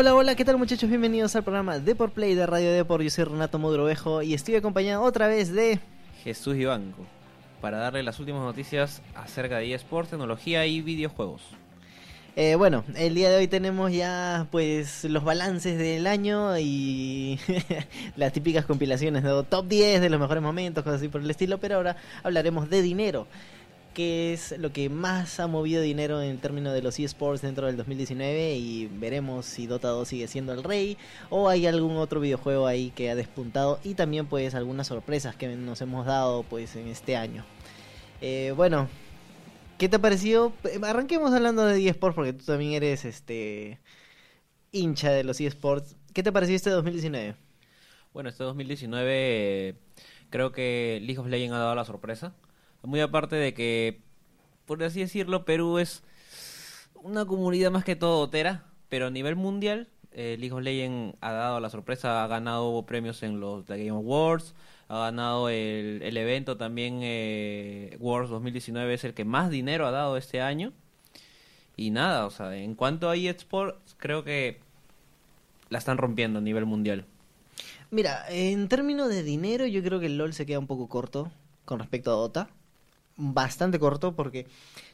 Hola, hola, ¿qué tal muchachos? Bienvenidos al programa Deport Play de Radio Deport. Yo soy Renato Modrovejo y estoy acompañado otra vez de... Jesús Ibanco, para darle las últimas noticias acerca de eSports, tecnología y videojuegos. Eh, bueno, el día de hoy tenemos ya pues los balances del año y las típicas compilaciones de top 10 de los mejores momentos, cosas así por el estilo, pero ahora hablaremos de dinero qué es lo que más ha movido dinero en términos de los eSports dentro del 2019 y veremos si Dota 2 sigue siendo el rey o hay algún otro videojuego ahí que ha despuntado y también pues algunas sorpresas que nos hemos dado pues en este año. Eh, bueno, ¿qué te ha parecido? Arranquemos hablando de eSports porque tú también eres este hincha de los eSports. ¿Qué te pareció este 2019? Bueno, este 2019 creo que League of Legends ha dado la sorpresa muy aparte de que, por así decirlo, Perú es una comunidad más que todo otera, pero a nivel mundial, eh, League of Legends ha dado la sorpresa, ha ganado premios en los Game Awards, ha ganado el, el evento también, eh, Worlds 2019 es el que más dinero ha dado este año. Y nada, o sea, en cuanto a eSports, creo que la están rompiendo a nivel mundial. Mira, en términos de dinero, yo creo que el LOL se queda un poco corto con respecto a Dota bastante corto porque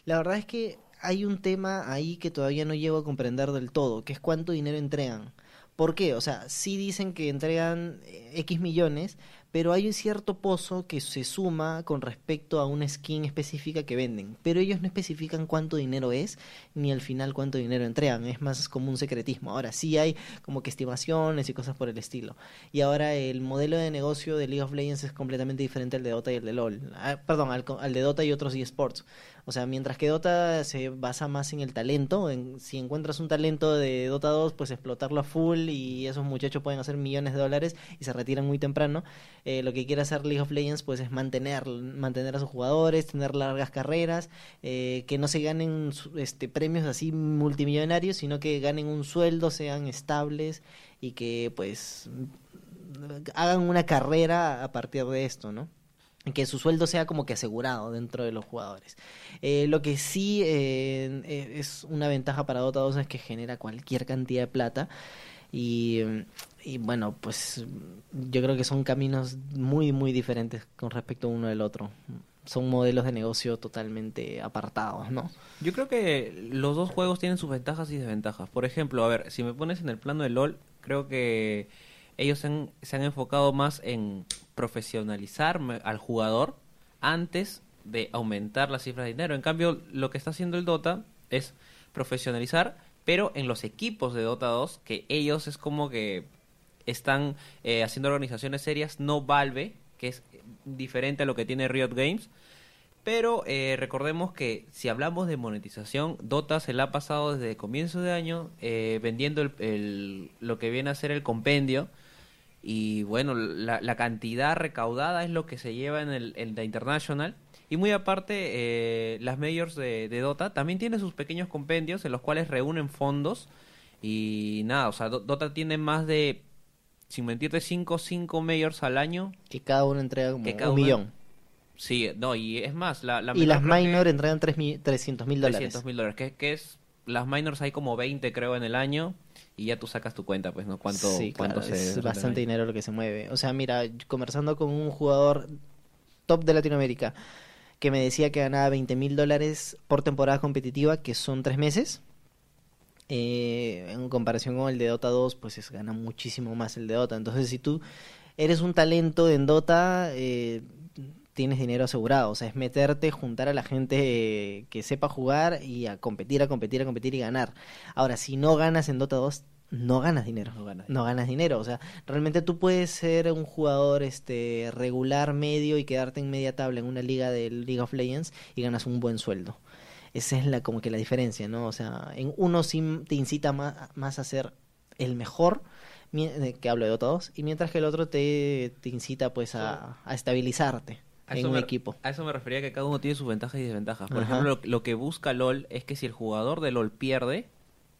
la verdad es que hay un tema ahí que todavía no llego a comprender del todo, que es cuánto dinero entregan. ¿Por qué? O sea, sí dicen que entregan eh, X millones, pero hay un cierto pozo que se suma con respecto a una skin específica que venden, pero ellos no especifican cuánto dinero es ni al final cuánto dinero entregan, es más como un secretismo. Ahora sí hay como que estimaciones y cosas por el estilo. Y ahora el modelo de negocio de League of Legends es completamente diferente al de Dota y el de LoL. Ah, perdón, al, de Dota y otros eSports. O sea, mientras que Dota se basa más en el talento, en, si encuentras un talento de Dota 2, pues explotarlo a full y esos muchachos pueden hacer millones de dólares y se retiran muy temprano. Eh, lo que quiere hacer League of Legends pues es mantener, mantener a sus jugadores, tener largas carreras, eh, que no se ganen este, premios así multimillonarios, sino que ganen un sueldo, sean estables y que pues hagan una carrera a partir de esto, ¿no? que su sueldo sea como que asegurado dentro de los jugadores. Eh, lo que sí eh, es una ventaja para Dota 2 es que genera cualquier cantidad de plata y, y, bueno, pues yo creo que son caminos muy, muy diferentes con respecto uno del otro. Son modelos de negocio totalmente apartados, ¿no? Yo creo que los dos juegos tienen sus ventajas y desventajas. Por ejemplo, a ver, si me pones en el plano de LOL, creo que ellos se han enfocado más en profesionalizar al jugador antes de aumentar las cifras de dinero. En cambio, lo que está haciendo el Dota es profesionalizar, pero en los equipos de Dota 2, que ellos es como que están eh, haciendo organizaciones serias, no Valve, que es diferente a lo que tiene Riot Games. Pero eh, recordemos que si hablamos de monetización, Dota se la ha pasado desde comienzo de año eh, vendiendo lo que viene a ser el compendio y bueno, la, cantidad recaudada es lo que se lleva en el en International. Y muy aparte, eh, las majors de, Dota también tienen sus pequeños compendios en los cuales reúnen fondos. Y nada, o sea, Dota tiene más de, sin mentirte, 5 cinco, majors al año. Que cada uno entrega como un millón. Sí, no, y es más, la, Y las minors entregan 300 mil dólares. 300 mil dólares, que, que es, las minors hay como 20 creo en el año y ya tú sacas tu cuenta, pues, ¿no? ¿Cuánto, cuánto Es bastante dinero lo que se mueve. O sea, mira, conversando con un jugador top de Latinoamérica que me decía que ganaba 20 mil dólares por temporada competitiva, que son tres meses. Eh, en comparación con el de Dota 2, pues es, gana muchísimo más el de Dota. Entonces, si tú eres un talento en Dota, eh, tienes dinero asegurado. O sea, es meterte, juntar a la gente que sepa jugar y a competir, a competir, a competir y ganar. Ahora, si no ganas en Dota 2, no ganas dinero. No ganas, no ganas dinero. O sea, realmente tú puedes ser un jugador este regular, medio y quedarte en media tabla en una liga de League of Legends y ganas un buen sueldo. Esa es la como que la diferencia, ¿no? O sea, en uno sí te incita más, a ser el mejor, que hablo de 2, y mientras que el otro te, te incita pues a, a estabilizarte en un equipo. A eso me refería que cada uno tiene sus ventajas y desventajas. Por ejemplo, lo, que busca LOL es que si el jugador de LOL pierde,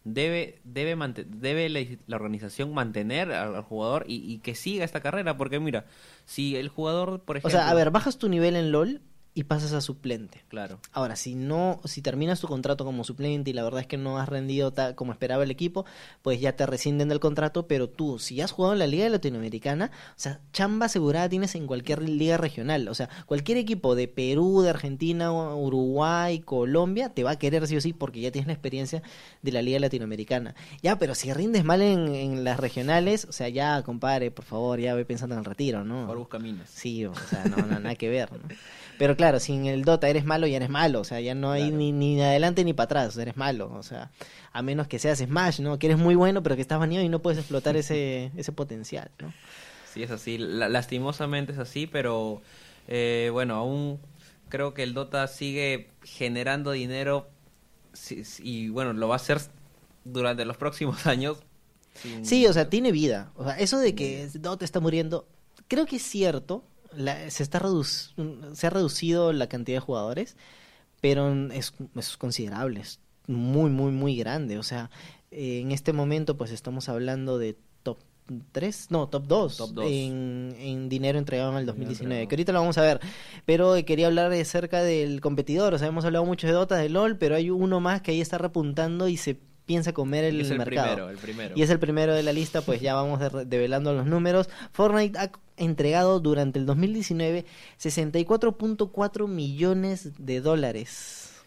debe debe debe la, organización mantener al, jugador y, que siga esta carrera. Porque mira, si el jugador, por ejemplo... O sea, a ver, bajas tu nivel en LOL y pasas a suplente. Claro. Ahora, si no, si terminas tu contrato como suplente y la verdad es que no has rendido como esperaba el equipo, pues ya te rescinden del contrato, pero tú, si has jugado en la Liga Latinoamericana, o sea, chamba asegurada tienes en cualquier liga regional, o sea, cualquier equipo de Perú, de Argentina, Uruguay, Colombia, te va a querer sí o sí porque ya tienes la experiencia de la Liga Latinoamericana. Ya, pero si rindes mal en, las regionales, o sea, ya, compadre, por favor, ya ve pensando en el retiro, ¿no? Por busca caminos. Sí, o sea, no, no, nada que ver, ¿no? Pero claro, si en el Dota eres malo, ya eres malo. O sea, ya no hay ni, ni adelante ni para atrás. Eres malo. O sea, a menos que seas Smash, ¿no? Que eres muy bueno, pero que estás baneado y no puedes explotar ese, ese potencial, ¿no? Sí, es así. lastimosamente es así, pero eh, bueno, aún creo que el Dota sigue generando dinero y bueno, lo va a hacer durante los próximos años. Sí, o sea, tiene vida. O sea, eso de que Dota está muriendo, creo que es cierto, se, está se ha reducido la cantidad de jugadores, pero es, es considerable, es muy, muy, muy grande. O sea, en este momento pues estamos hablando de top 3, no, top 2, En, dinero entregado en el 2019, que ahorita lo vamos a ver. Pero quería hablar acerca del competidor, o sea, hemos hablado mucho de Dota, de LOL, pero hay uno más que ahí está repuntando y se piensa comer el, es el mercado. Primero, el primero. Y es el primero de la lista, pues ya vamos develando los números. Fortnite ha entregado durante el 2019 64.4 millones de dólares.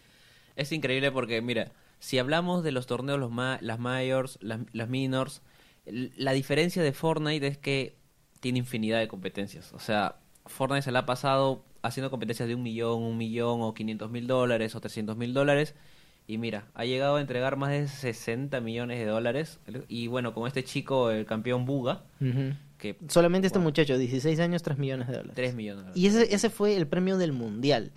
Es increíble porque, mira, si hablamos de los torneos, los las mayors, las, las minors, la diferencia de Fortnite es que tiene infinidad de competencias. O sea, Fortnite se la ha pasado haciendo competencias de un millón, un millón o 500 mil dólares o 300 mil dólares y mira, ha llegado a entregar más de 60 millones de dólares. Y bueno, con este chico, el campeón Buga, que... Solamente este muchacho, 16 años, 3 millones de dólares. 3 millones Y ese, ese fue el premio del Mundial.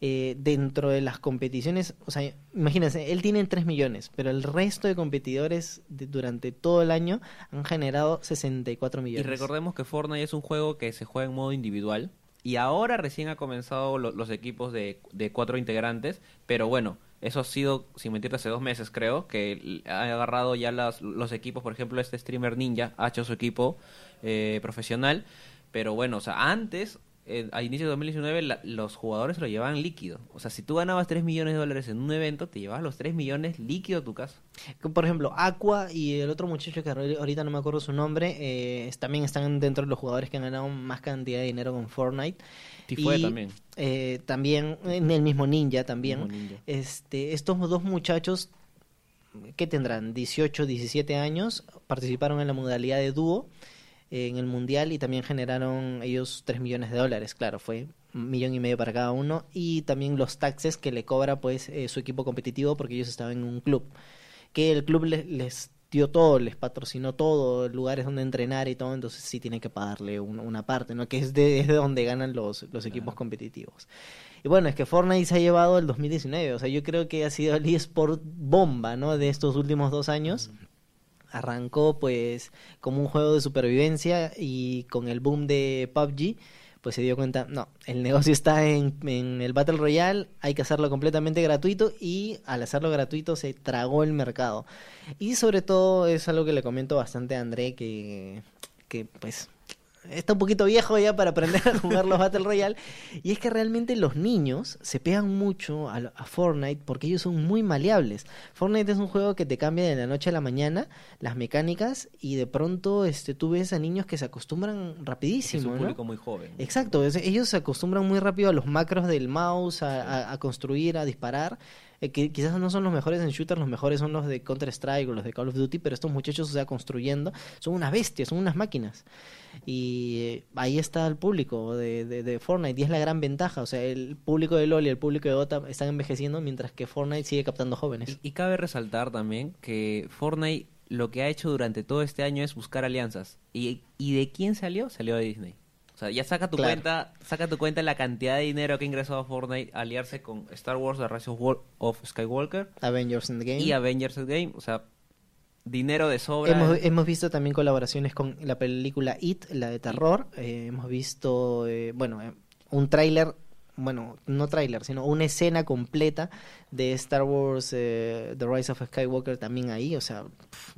Eh, dentro de las competiciones, o sea, imagínense, él tiene 3 millones, pero el resto de competidores durante todo el año han generado 64 millones. Y recordemos que Fortnite es un juego que se juega en modo individual y ahora recién ha comenzado los equipos de, de cuatro integrantes, pero bueno, eso ha sido, sin mentirte, hace dos meses creo, que ha agarrado ya las, los equipos, por ejemplo, este streamer Ninja ha hecho su equipo eh, profesional, pero bueno, o sea, antes, eh, a inicio de 2019, los jugadores lo llevaban líquido. O sea, si tú ganabas 3 millones de dólares en un evento, te llevabas los 3 millones líquido a tu casa. Por ejemplo, Aqua y el otro muchacho que ahorita no me acuerdo su nombre, eh, también están dentro de los jugadores que han ganado más cantidad de dinero con Fortnite y, también. Eh, también en el mismo Ninja también. Este, estos dos muchachos que tendrán 18, 17 años, participaron en la modalidad de dúo en el mundial y también generaron ellos 3 millones de dólares, claro, fue un millón y medio para cada uno y también los taxes que le cobra pues eh, su equipo competitivo porque ellos estaban en un club que el club les dio todo, les patrocinó todo, lugares donde entrenar y todo, entonces sí tiene que pagarle una parte, ¿no? Que es de, donde ganan los, los equipos competitivos. Y bueno, es que Fortnite se ha llevado el 2019, o sea, yo creo que ha sido el eSport bomba, ¿no? De estos últimos dos años. Arrancó pues como un juego de supervivencia y con el boom de PUBG pues se dio cuenta, no, el negocio está en, en, el Battle Royale, hay que hacerlo completamente gratuito y al hacerlo gratuito se tragó el mercado. Y sobre todo es algo que le comento bastante a André, que, que pues está un poquito viejo ya para aprender a jugar los Battle Royale. Y es que realmente los niños se pegan mucho a, Fortnite porque ellos son muy maleables. Fortnite es un juego que te cambia de la noche a la mañana las mecánicas y de pronto este, tú ves a niños que se acostumbran rapidísimo. Es un público muy joven. Exacto, ellos se acostumbran muy rápido a los macros del mouse, a, construir, a disparar. Eh, que quizás no son los mejores en shooters, los mejores son los de Counter Strike o los de Call of Duty, pero estos muchachos, o sea, construyendo, son unas bestias, son unas máquinas. Y ahí está el público de, de, Fortnite y es la gran ventaja. O sea, el público de LoL y el público de Dota están envejeciendo mientras que Fortnite sigue captando jóvenes. Y, cabe resaltar también que Fortnite lo que ha hecho durante todo este año es buscar alianzas. ¿Y, y de quién salió? Salió de Disney. O sea, ya saca tu cuenta, saca tu cuenta la cantidad de dinero que ha ingresado Fortnite aliarse con Star Wars The Rise of, Skywalker, Avengers Endgame y Avengers Endgame, o sea, dinero de sobra. Hemos, hemos, visto también colaboraciones con la película It, la de terror. Eh, hemos visto, eh, bueno, eh, un tráiler bueno, no tráiler, sino una escena completa de Star Wars eh, The Rise of Skywalker también ahí, o sea,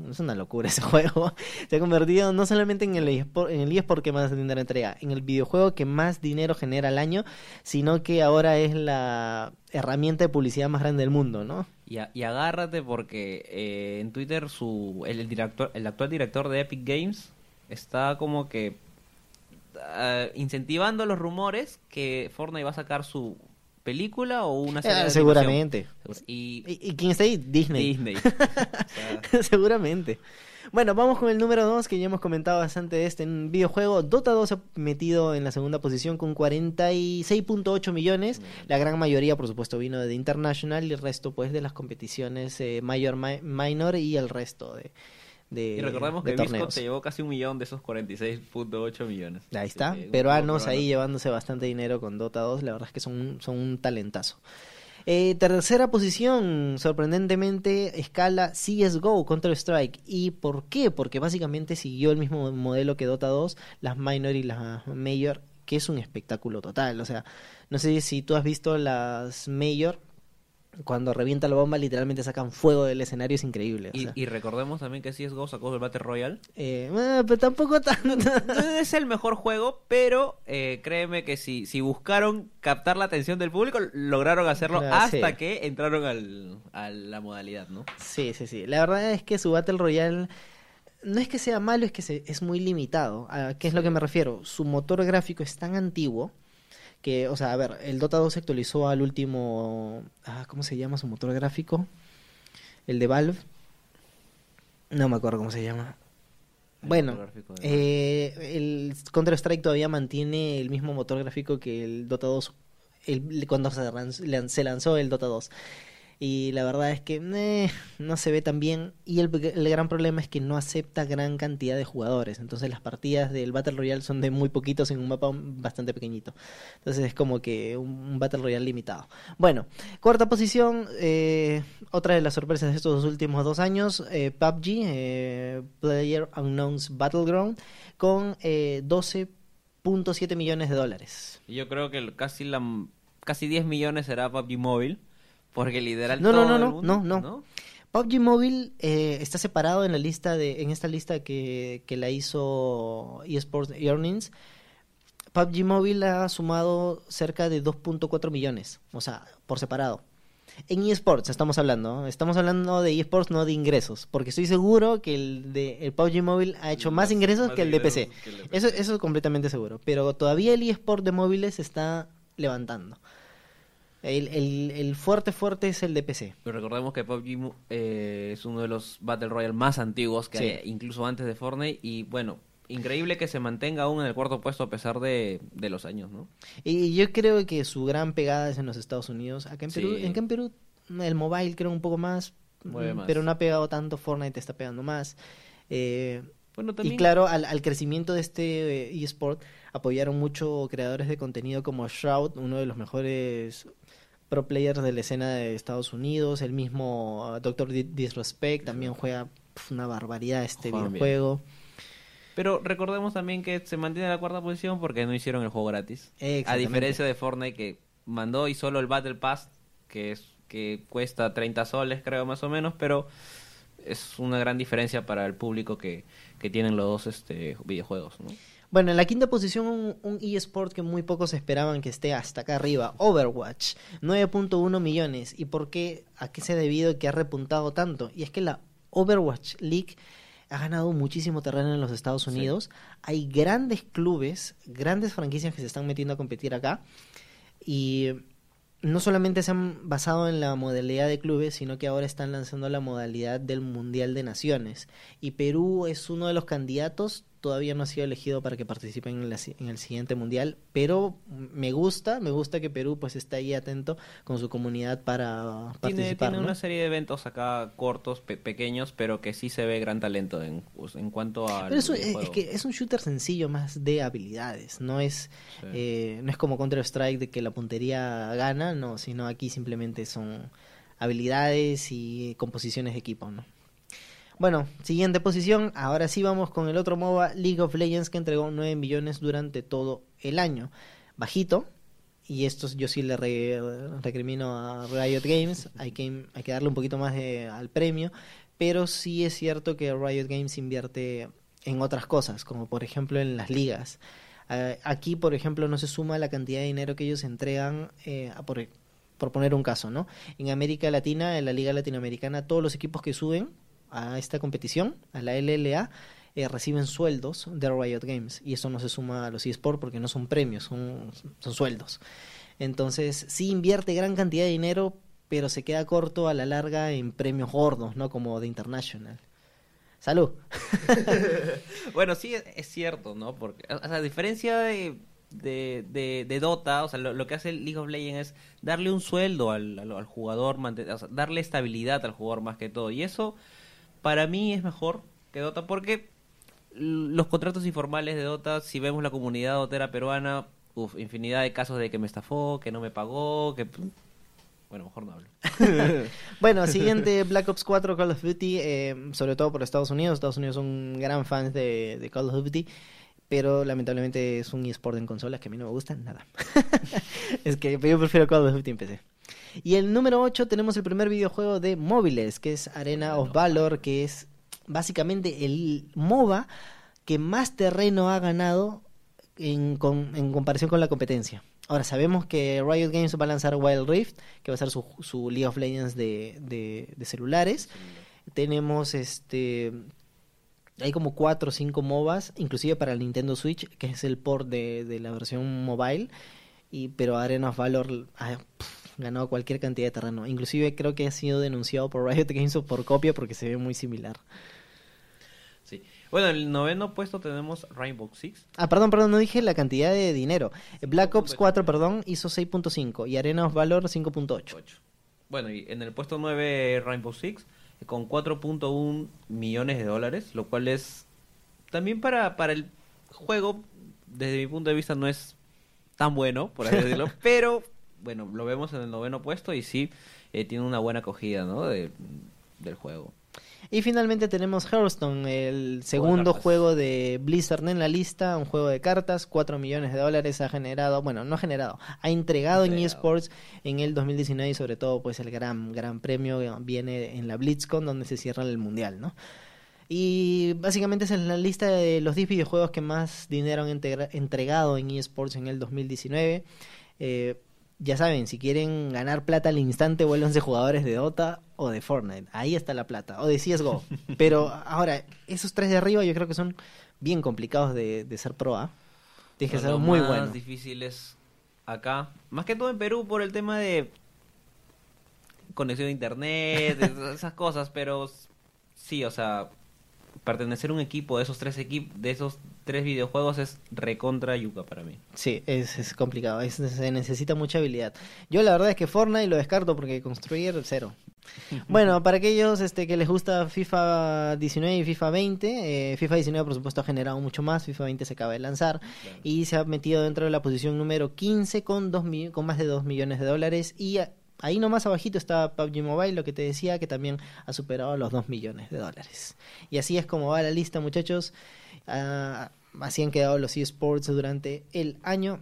es una locura ese juego. Se ha convertido no solamente en el eSport, en el eSport que más dinero entrega, en el videojuego que más dinero genera al año, sino que ahora es la herramienta de publicidad más grande del mundo, ¿no? Y, agárrate porque eh, en Twitter su el director el actual director de Epic Games está como que ah, incentivando los rumores que Fortnite va a sacar su película o una serie Eh, de seguramente. Y ¿Y, quién está ahí? Disney. Disney. O sea, Seguramente. Bueno, vamos con el número 2 que ya hemos comentado bastante de este en videojuego. Dota 2 se ha metido en la segunda posición con 46.8 millones. La gran mayoría, por supuesto, vino de International y el resto, pues, de las competiciones eh, Mayor, Mi- Minor y el resto de, de y recordemos de que torneos. se llevó casi un millón de esos 46.8 millones. Ahí está, peruanos ahí llevándose bastante dinero con Dota 2, la verdad es que son, un- son un talentazo. Eh, tercera posición, sorprendentemente, escala CSGO, Counter-Strike. ¿Y por qué? Porque básicamente siguió el mismo modelo que Dota 2, las Minor y las Major, que es un espectáculo total. O sea, no sé si tú has visto las Major, cuando revienta la bomba literalmente sacan fuego del escenario, es increíble. o Y, sea. y recordemos también que CSGO sacó el Battle Royale. Eh, pero tampoco tanto. No es el mejor juego, pero eh, créeme que si, si buscaron captar la atención del público, lograron hacerlo Ah, hasta sí. que entraron al, a la modalidad, ¿no? Sí, sí, sí. La verdad es que su Battle Royale no es que sea malo, es que se- es muy limitado. ¿A qué es lo que me refiero? Su motor gráfico es tan antiguo que, o sea, a ver, el Dota 2 se actualizó al último... Ah, ¿Cómo se llama su motor gráfico? El de Valve. No me acuerdo cómo se llama. El Bueno, eh, el Counter-Strike todavía mantiene el mismo motor gráfico que el Dota 2 el- cuando se lanzó el Dota 2. Y la verdad es que no se ve tan bien. Y el, el gran problema es que no acepta gran cantidad de jugadores. Entonces las partidas del Battle Royale son de muy poquitos en un mapa bastante pequeñito. Entonces es como que un, Battle Royale limitado. Bueno, cuarta posición. eh, otra de las sorpresas de estos últimos dos años. eh, PUBG, eh, Player Unknown's Battleground, con eh, 12.7 millones de dólares. Yo creo que casi la casi 10 millones será PUBG Móvil, porque literal No, no, todo no, el no, mundo- no, no. PUBG Mobile eh, está separado en la lista de, en esta lista que, que la hizo eSports Earnings. PUBG Mobile ha sumado cerca de 2.4 millones, o sea, por separado. En eSports estamos hablando, ¿no? estamos hablando de eSports, no de ingresos, porque estoy seguro que el de el PUBG Mobile ha hecho más, Más- ingresos más que el de PC. que el de PC. Eso, eso es completamente seguro, pero todavía el eSport de móviles se está levantando. El, el, el fuerte fuerte es el de PC. Pero recordemos que PUBG eh, es uno de los Battle Royale más antiguos que Sí. hay, incluso antes de Fortnite. Y bueno, increíble que se mantenga aún en el cuarto puesto a pesar de, de los años, ¿no? Y yo creo que su gran pegada es en los Estados Unidos. Acá en. Perú, en, acá en Perú el mobile creo un poco más, Mueve más. pero no ha pegado tanto. Fortnite está pegando más. Eh, Bueno, y claro, al, al crecimiento de este eh, eSport apoyaron mucho creadores de contenido como Shroud, uno de los mejores pro players de la escena de Estados Unidos. El mismo uh, Doctor Di- Disrespect también juega pf, una barbaridad este bien. videojuego. Pero recordemos también que se mantiene en la cuarta posición porque no hicieron el juego gratis. A diferencia de Fortnite que mandó y solo el Battle Pass, que es que cuesta 30 soles creo más o menos, pero es una gran diferencia para el público que, que tienen los dos este, videojuegos, ¿no? Bueno, en la quinta posición un, un eSport que muy pocos esperaban que esté hasta acá arriba, Overwatch, 9.1 millones. ¿Y por qué? ¿A qué se ha debido que ha repuntado tanto? Y es que la Overwatch League ha ganado muchísimo terreno en los Estados Sí. Unidos. Hay grandes clubes, grandes franquicias que se están metiendo a competir acá. Y no solamente se han basado en la modalidad de clubes, sino que ahora están lanzando la modalidad del Mundial de Naciones. Y Perú es uno de los candidatos, todavía no ha sido elegido para que participe en, la en el siguiente Mundial, pero me gusta, me gusta que Perú pues esté ahí atento con su comunidad para participar. tiene ¿no? una serie de eventos acá cortos, pe- pequeños, pero que sí se ve gran talento en, pues, en cuanto a... Pero eso, es, es que es un shooter sencillo más de habilidades, no es eh, no es como Counter Strike de que la puntería gana, no, sino aquí simplemente son habilidades y composiciones de equipo, ¿no? Bueno, siguiente posición, ahora sí vamos con el otro MOBA, League of Legends, que entregó 9 millones durante todo el año. Bajito, y esto yo sí le re- recrimino a Riot Games, hay que, hay que darle un poquito más de- al premio, pero sí es cierto que Riot Games invierte en otras cosas, como por ejemplo en las ligas. Eh, aquí, por ejemplo, no se suma la cantidad de dinero que ellos entregan, eh, a por, por poner un caso, ¿no? En América Latina, en la Liga Latinoamericana, todos los equipos que suben a esta competición, a la LLA, eh, reciben sueldos de Riot Games y eso no se suma a los eSports porque no son premios, son, sueldos. Entonces, sí invierte gran cantidad de dinero, pero se queda corto a la larga en premios gordos, ¿no? Como de International. Salud. Bueno, sí, es, cierto, ¿no? Porque, a diferencia de, de, de, Dota, o sea, lo, que hace League of Legends es darle un sueldo al, al, al jugador, o sea, darle estabilidad al jugador más que todo. Y eso, para mí, es mejor que Dota porque los contratos informales de Dota, si vemos la comunidad dotera peruana, uf, infinidad de casos de que me estafó, que no me pagó, que... Bueno, mejor no hablo. Bueno, siguiente Black Ops 4 Call of Duty, eh, sobre todo por Estados Unidos. Estados Unidos son gran fans de, de Call of Duty, pero lamentablemente es un eSport en consolas que a mí no me gusta nada. es que yo prefiero Call of Duty en PC. Y el número 8 tenemos el primer videojuego de móviles, que es Arena of Valor, que es básicamente el MOBA que más terreno ha ganado en, con- en comparación con la competencia. Ahora, sabemos que Riot Games va a lanzar Wild Rift, que va a ser su, su League of Legends de, de- celulares. Tenemos este. Hay como cuatro o cinco MOBAs, inclusive para el Nintendo Switch, que es el port de, de la versión mobile. Y, pero Arena of Valor pf, ganado cualquier cantidad de terreno. Inclusive creo que ha sido denunciado por Riot Games por copia porque se ve muy similar. Sí. Bueno, en el noveno puesto tenemos Rainbow Six. Ah, perdón, perdón, no dije la cantidad de dinero. Black Ops 4, perdón, hizo 6.5 y Arena of Valor 5.8. 8. Bueno, y en el puesto 9 Rainbow Six con 4.1 millones de dólares, lo cual es también para, para el juego, desde mi punto de vista, no es tan bueno, por así decirlo, pero bueno, lo vemos en el noveno puesto y sí eh, tiene una buena acogida, ¿no? De- del juego. Y finalmente tenemos Hearthstone, el segundo juego de Blizzard en la lista, un juego de cartas, 4 millones de dólares ha generado, bueno, no ha generado, ha entregado en Entregado. eSports en el 2019 y sobre todo pues el gran, gran premio viene en la BlitzCon donde se cierra el mundial, ¿no? Y básicamente esa es la lista de los 10 videojuegos que más dinero han entregado en eSports en el 2019. Eh, ya saben, si quieren ganar plata al instante, vuélvanse jugadores de Dota o de Fortnite. Ahí está la plata. O de CSGO. Pero ahora, esos tres de arriba yo creo que son bien complicados de, de ser pro, ¿ah? Tienes que ser muy más bueno. difícil es acá, más que todo en Perú por el tema de conexión a internet, de esas cosas, pero sí, o sea, pertenecer a un equipo de esos tres equipos, de esos tres videojuegos es recontra yuca para mí. Sí, es, es complicado, es- se necesita mucha habilidad. Yo la verdad es que Fortnite lo descarto porque construir cero. Bueno, para aquellos este, que les gusta FIFA 19 y FIFA 20, eh, FIFA 19 por supuesto ha generado mucho más, FIFA 20 se acaba de lanzar y se ha metido dentro de la posición número 15 con, dos con más de 2 millones de dólares y a- ahí nomás abajito está PUBG Mobile, lo que te decía, que también ha superado los 2 millones de dólares. Y así es como va la lista muchachos. Ah, así han quedado los eSports durante el año.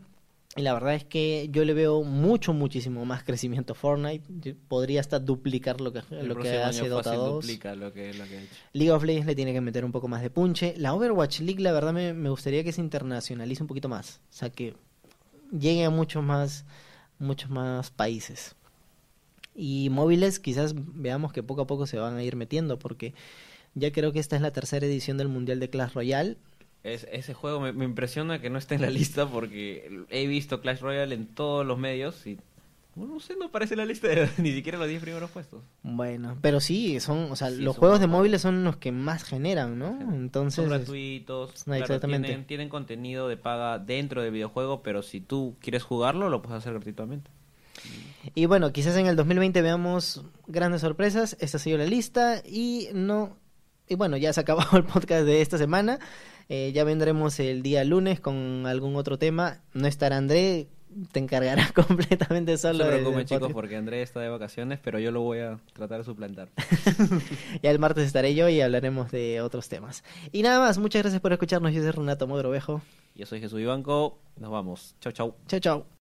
Y la verdad es que yo le veo mucho, muchísimo más crecimiento a Fortnite. Yo podría hasta duplicar lo que, El lo que hace Dota fácil 2. duplica lo que, lo que ha hecho. League of Legends le tiene que meter un poco más de punche. La Overwatch League, la verdad, me, me gustaría que se internacionalice un poquito más. O sea, que llegue a muchos más, muchos más países. Y móviles, quizás veamos que poco a poco se van a ir metiendo, porque ya creo que esta es la tercera edición del Mundial de Clash Royale. Es- ese juego me, me impresiona que no esté en la lista porque he visto Clash Royale en todos los medios y bueno, no sé, no aparece en la lista de ni siquiera los 10 primeros puestos. Bueno, pero sí, son, o sea, Sí, los juegos de móviles son los que más generan, ¿no? Entonces, Son gratuitos, No, exactamente. Tienen, tienen contenido de paga dentro del videojuego, pero si tú quieres jugarlo, lo puedes hacer gratuitamente. Y bueno, quizás en el 2020 veamos grandes sorpresas. Esta ha sido la lista. Y no. Y bueno, ya se ha acabado el podcast de esta semana. Eh, ya vendremos el día lunes con algún otro tema. No estará André. Te encargarás completamente No solo se del- preocupen chicos podcast. porque Andrés está de vacaciones, pero yo lo voy a tratar de suplantar. Ya el martes estaré yo y hablaremos de otros temas. Y nada más, muchas gracias por escucharnos. Yo soy Renato Mogrovejo. Yo soy Jesús Ibanco, nos vamos. Chau chau. Chao, chao.